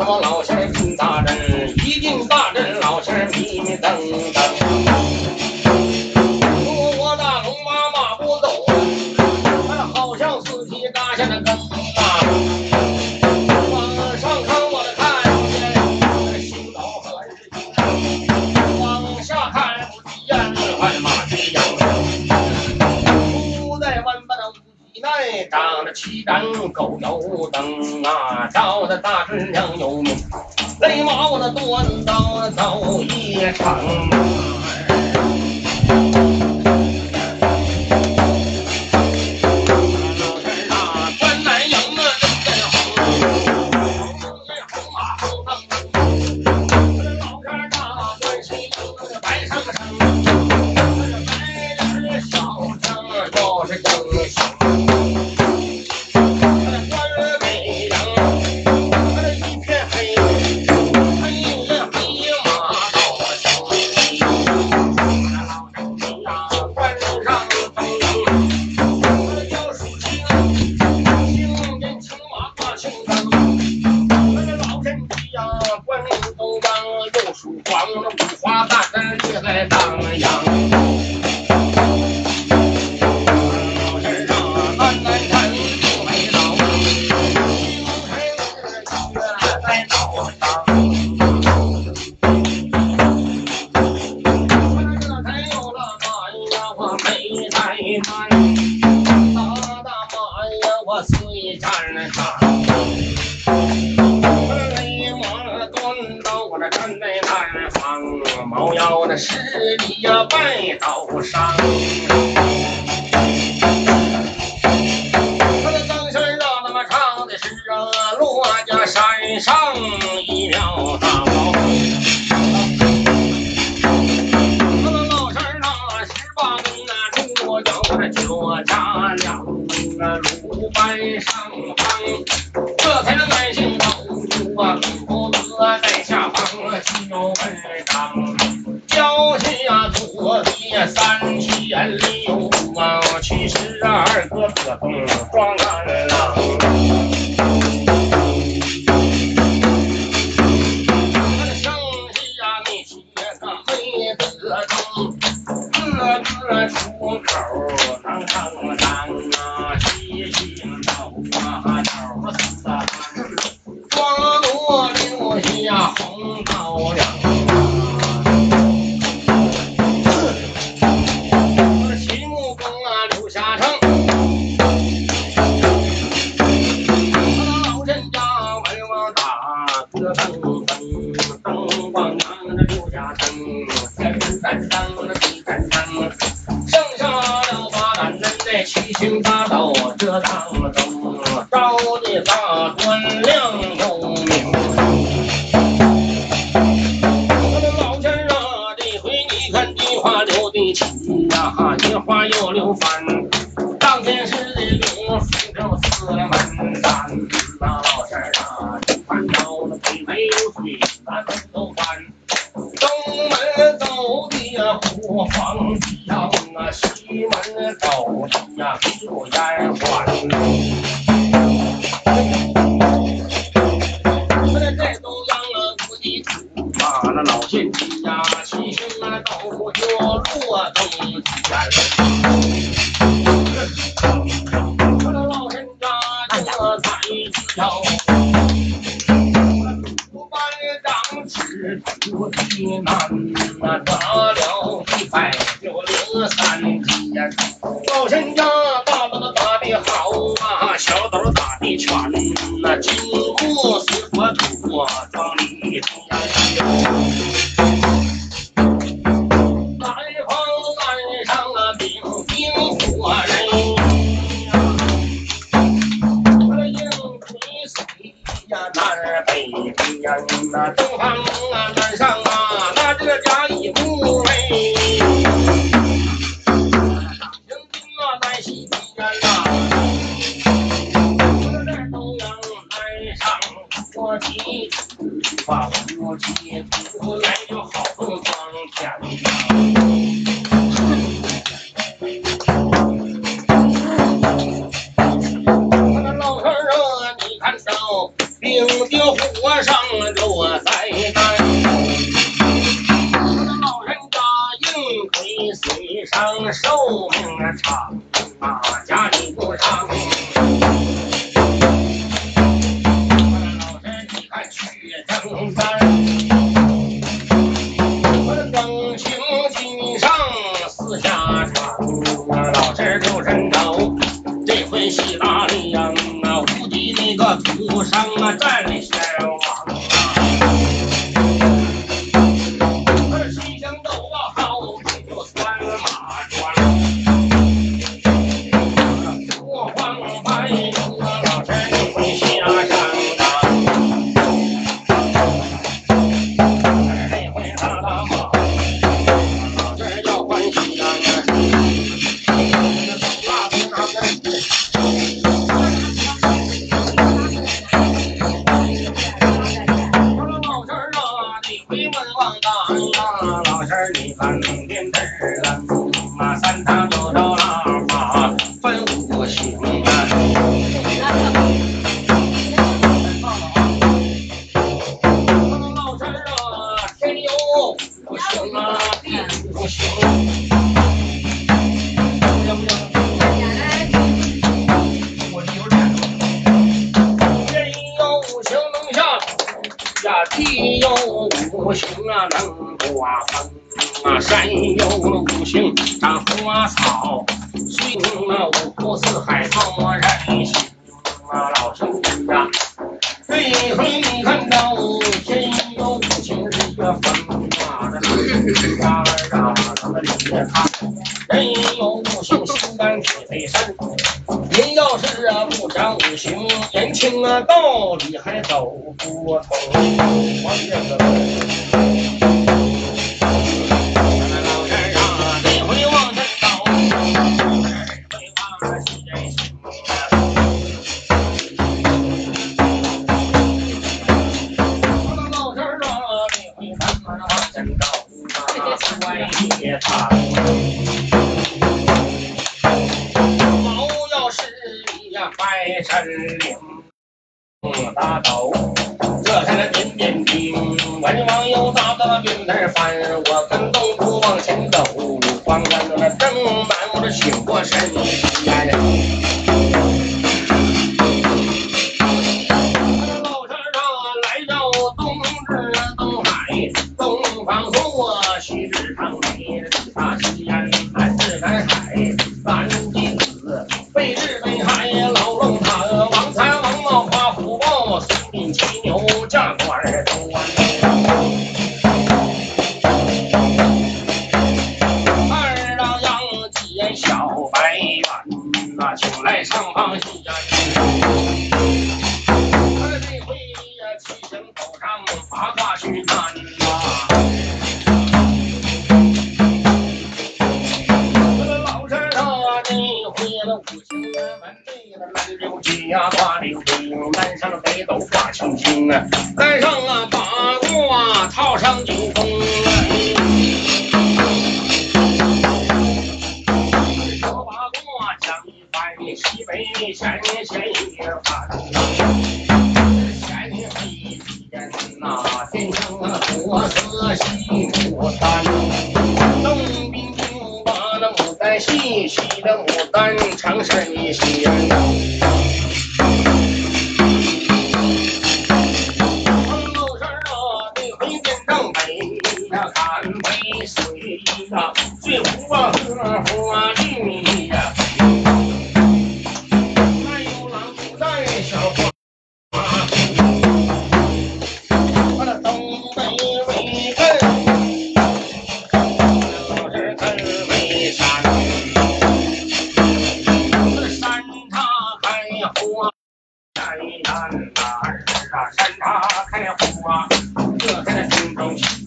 什么？然后。长着七盏狗油灯啊，照的大师娘有命，勒毛的断刀走一场。and on. 我敲门当交警呀土地三七二六啊我去二个可噔噔噔噔噔，那六盏灯，三盏灯，七盏灯，剩下了八杆灯在七情八倒这当中，照的大砖亮又明。那老天啊，这回你看菊花留的清呀，菊花又流翻。把苹花烟们在东央老仙呀骑上那个倒落东西老身呀，打那打得好啊，小斗打的全，那金木水火土，庄里出三样。南方赶上那兵兵火人，那引水水呀，南北边呀，那东方啊，南上啊，那这家一步哎。上落在放大呀，老师儿你看电视啊，啊三堂九朝喇叭分五行啊。我说老师儿啊，天有五行啊，地有五行。行不行？我有点。人有五行，啊能刮风啊，山有五行长花草，水啊五湖四海草人行啊，老生呀。这回你看到天有五行日月风啊，这水呀啊，咱们里面看。人有五行，心肝脾肺肾。您要是啊不讲五行，年轻啊道理还走不通。我这个我跟东吴往前走，光看着那正满醒过身呀。老山上来到东至东海，东方朔，西至长美，大西安，还是南海，南极子，被日呀，挂溜冰，南上北斗挂青星啊，南上啊八卦套上九宫。说八卦讲一番，西北闲闲一番。闲一天呐，天上啊国色西牡丹，东滨就把那牡丹戏，西的牡丹长神仙。正北呀，看北水呀，最湖啊荷花绿呀，还有狼在小花。我的东北为根，老是根为山，我的山茶开花，山南哪儿啊？山茶开花，Ouch.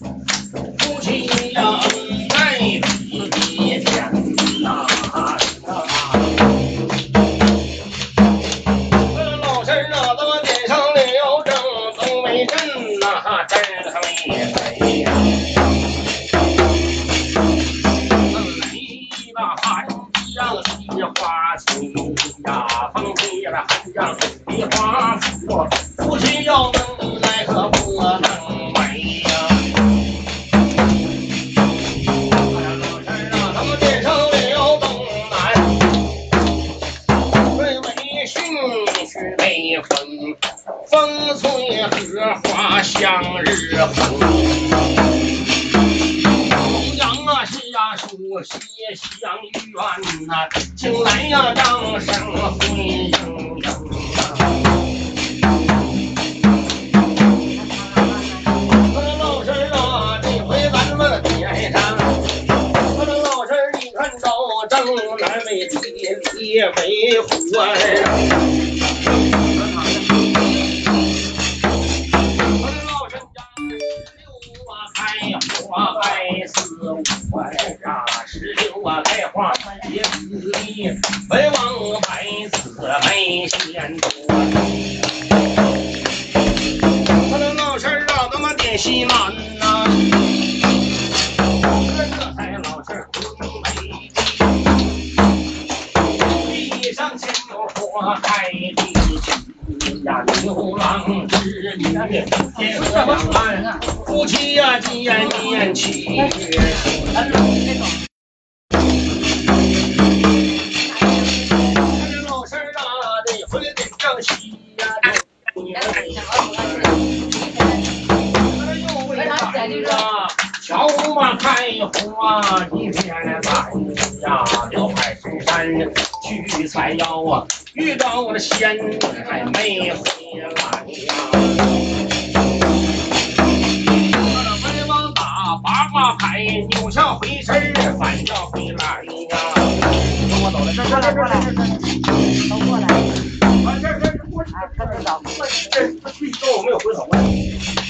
北风，风吹荷花向日红。红阳啊，夕，呐，请来呀，掌声欢迎。地里为虎儿啊。我说老婶家石榴啊开花百似五儿啊，石榴啊开花结子粒，文王百子没嫌多。我说老婶儿啊，咱们点西南夫妻呀见面起。老婶儿啊，这回得上西呀，又为咱呀，乔嘛开花一片蓝呀，辽海深山去采药啊，遇到我的仙哎呀，这这这这这这这这这这这这这这这这这。